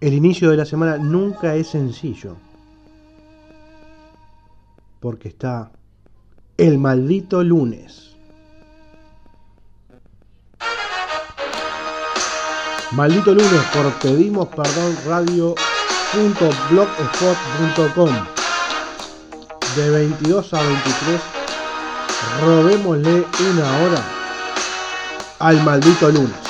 El inicio de la semana nunca es sencillo. Porque está el maldito lunes. Maldito lunes por pedimos perdón radio.blogspot.com de 22 a 23 robémosle una hora al maldito lunes.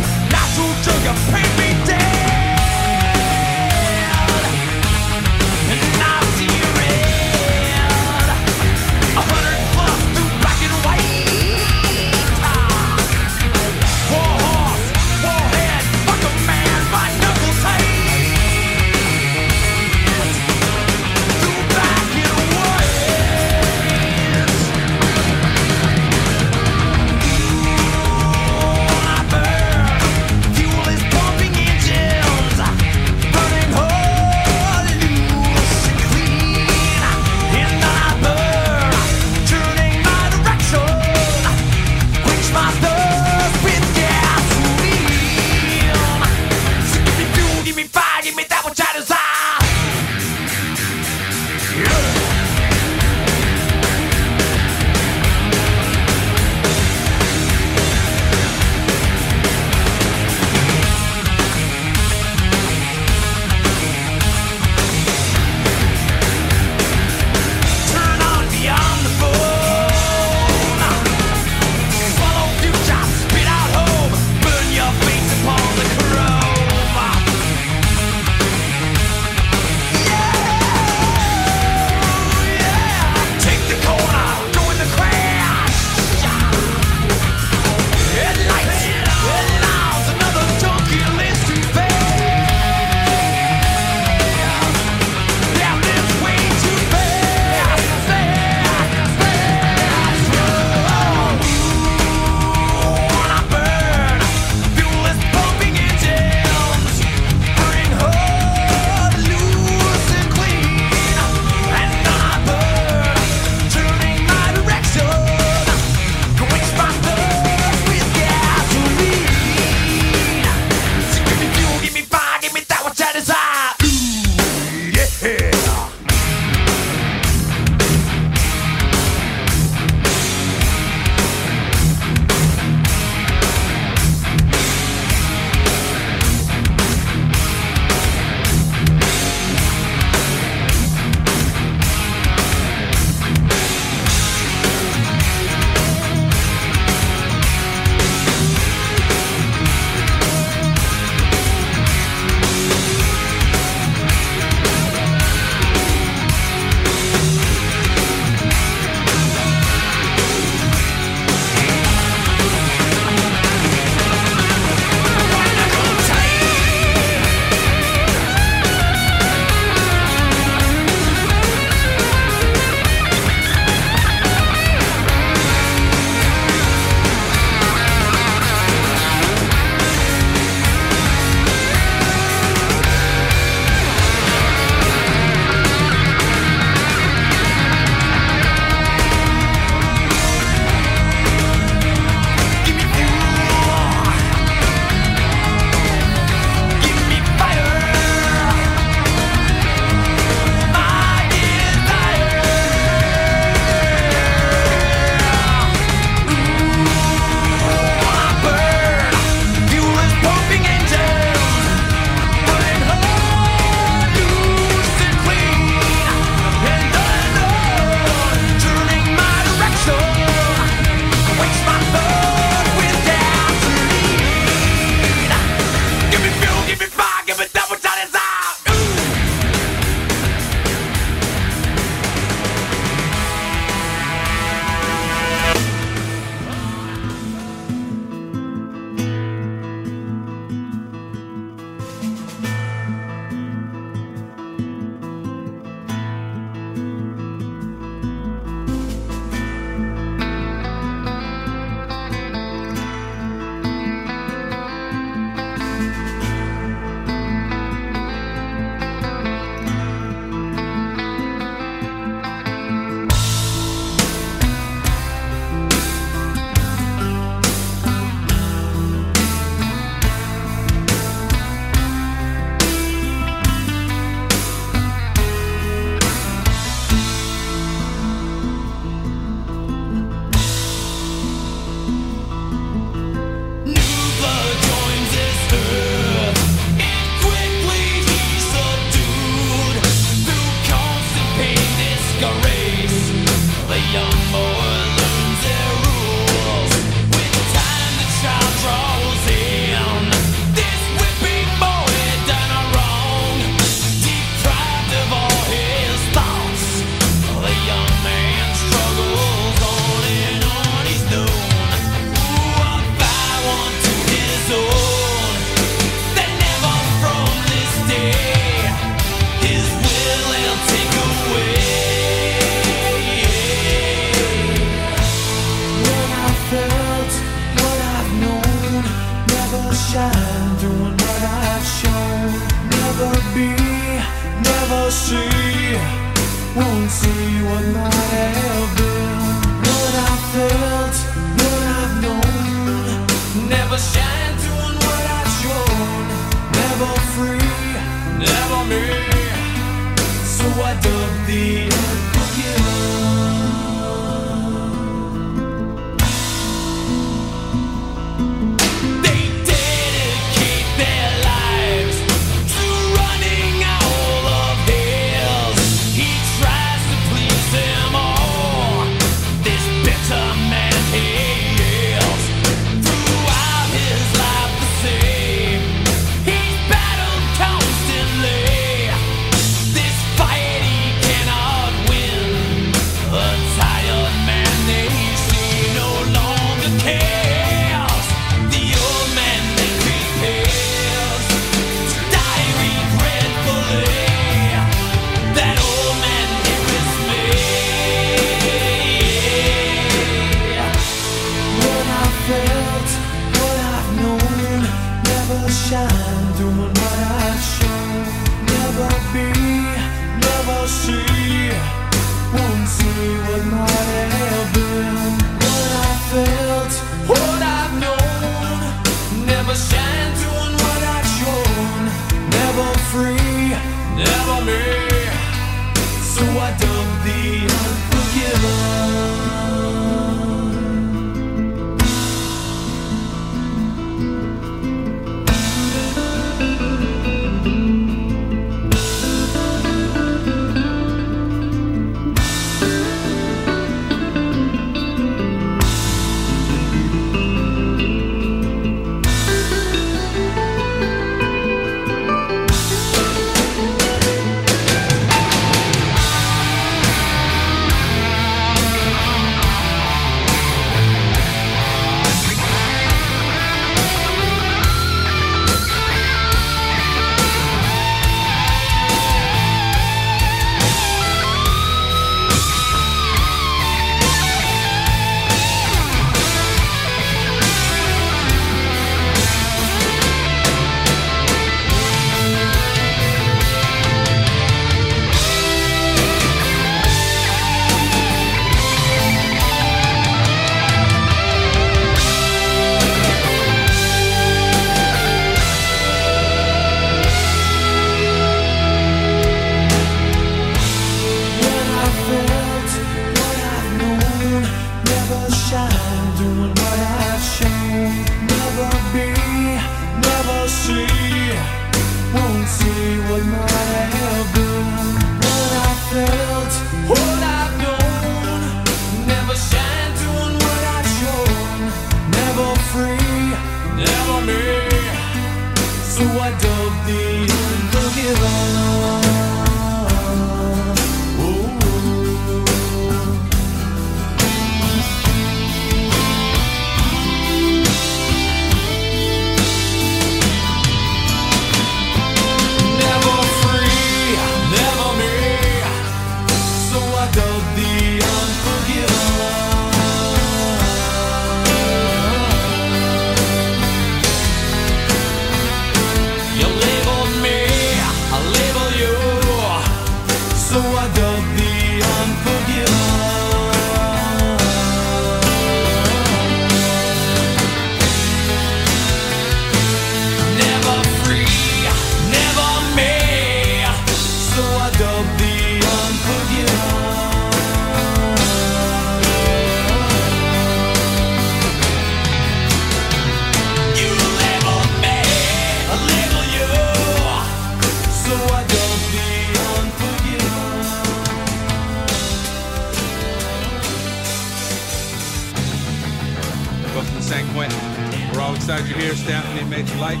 How excited you're here, staffing at Major Light.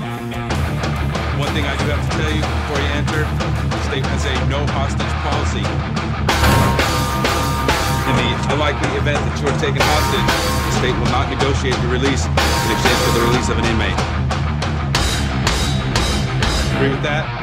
One thing I do have to tell you before you enter, the state has a no hostage policy. In the unlikely event that you are taken hostage, the state will not negotiate your release in exchange for the release of an inmate. Agree with that?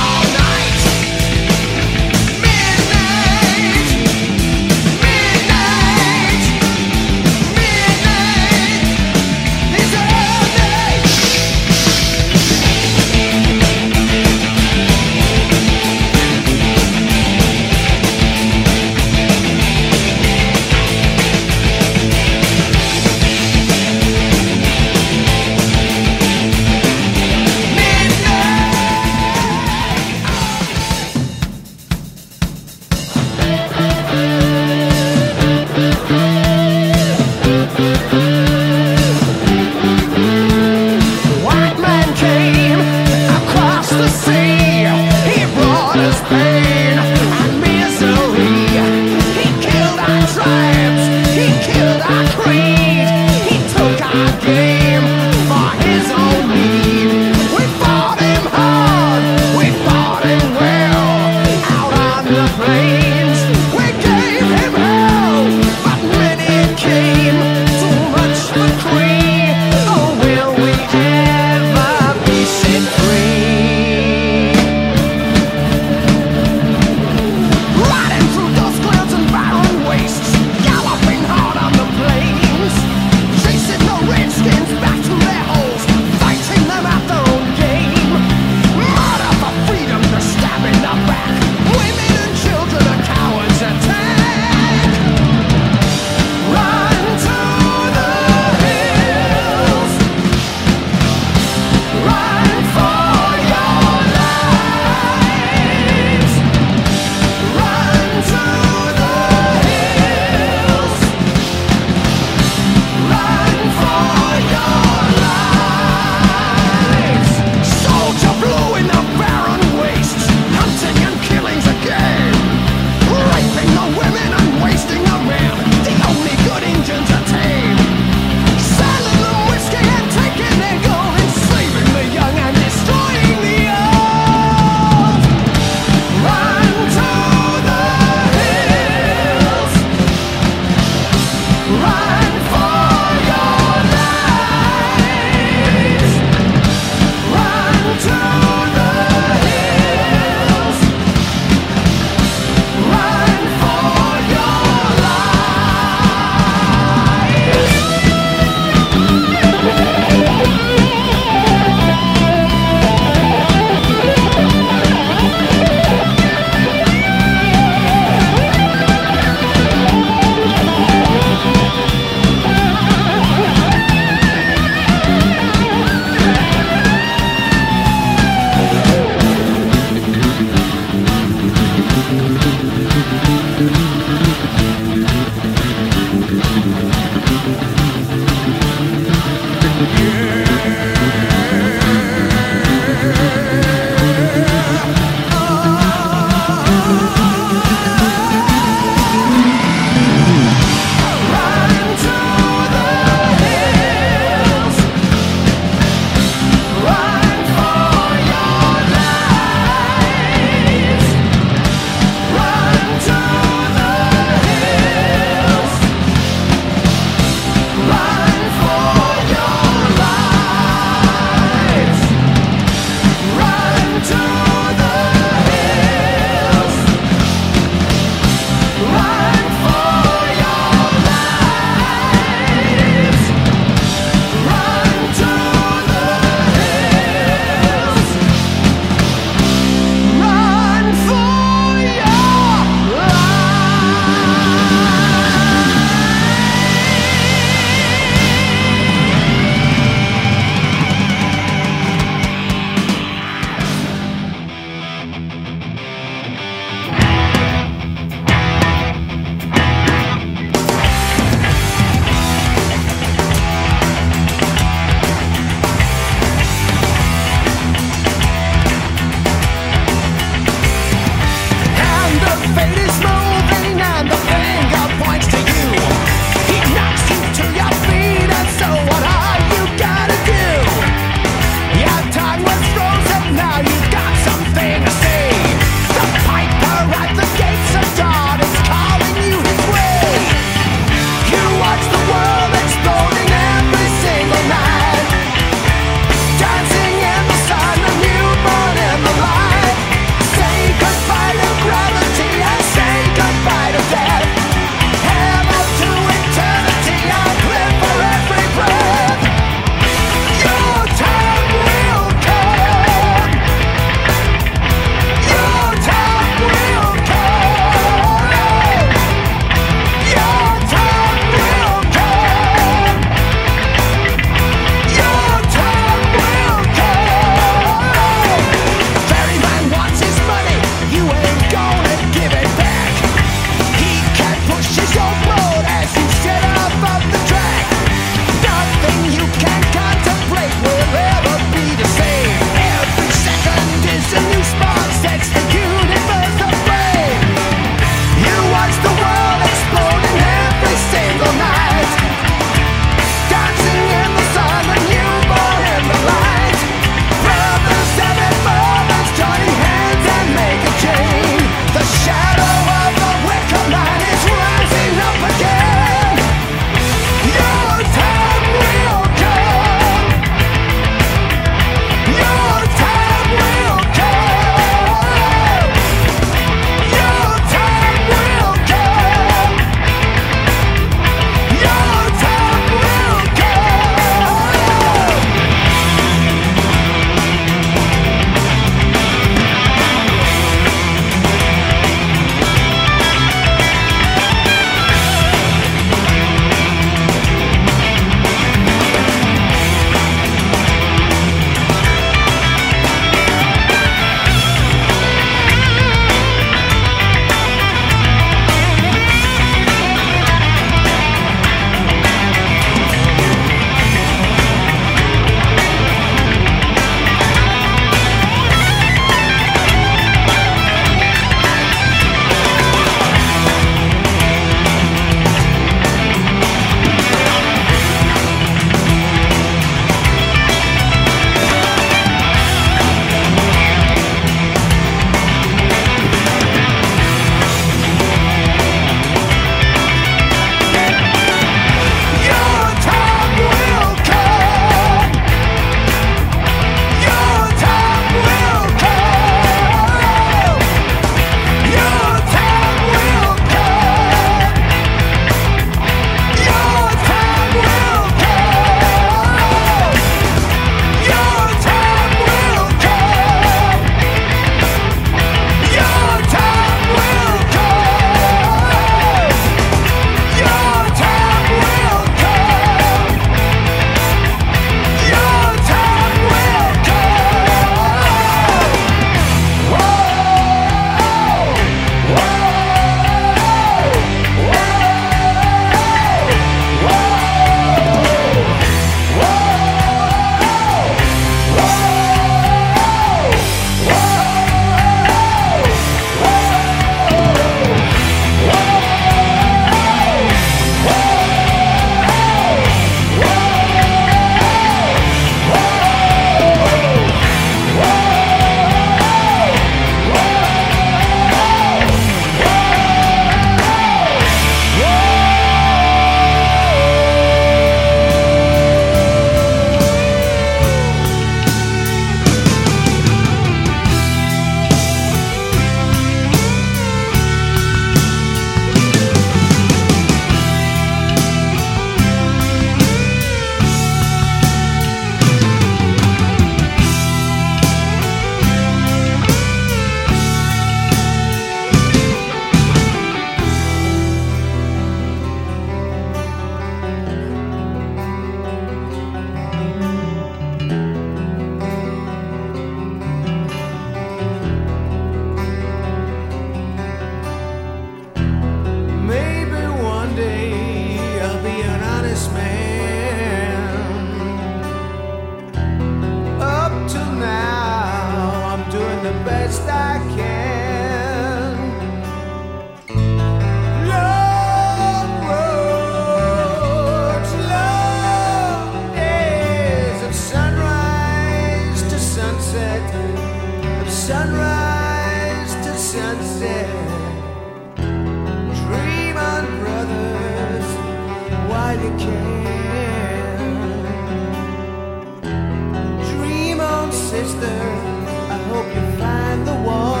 Spend your years find the loneliness.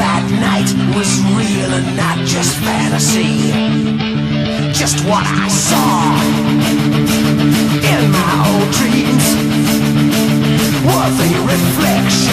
that night was real and not just fantasy. Just what I saw in my old dreams were the reflection.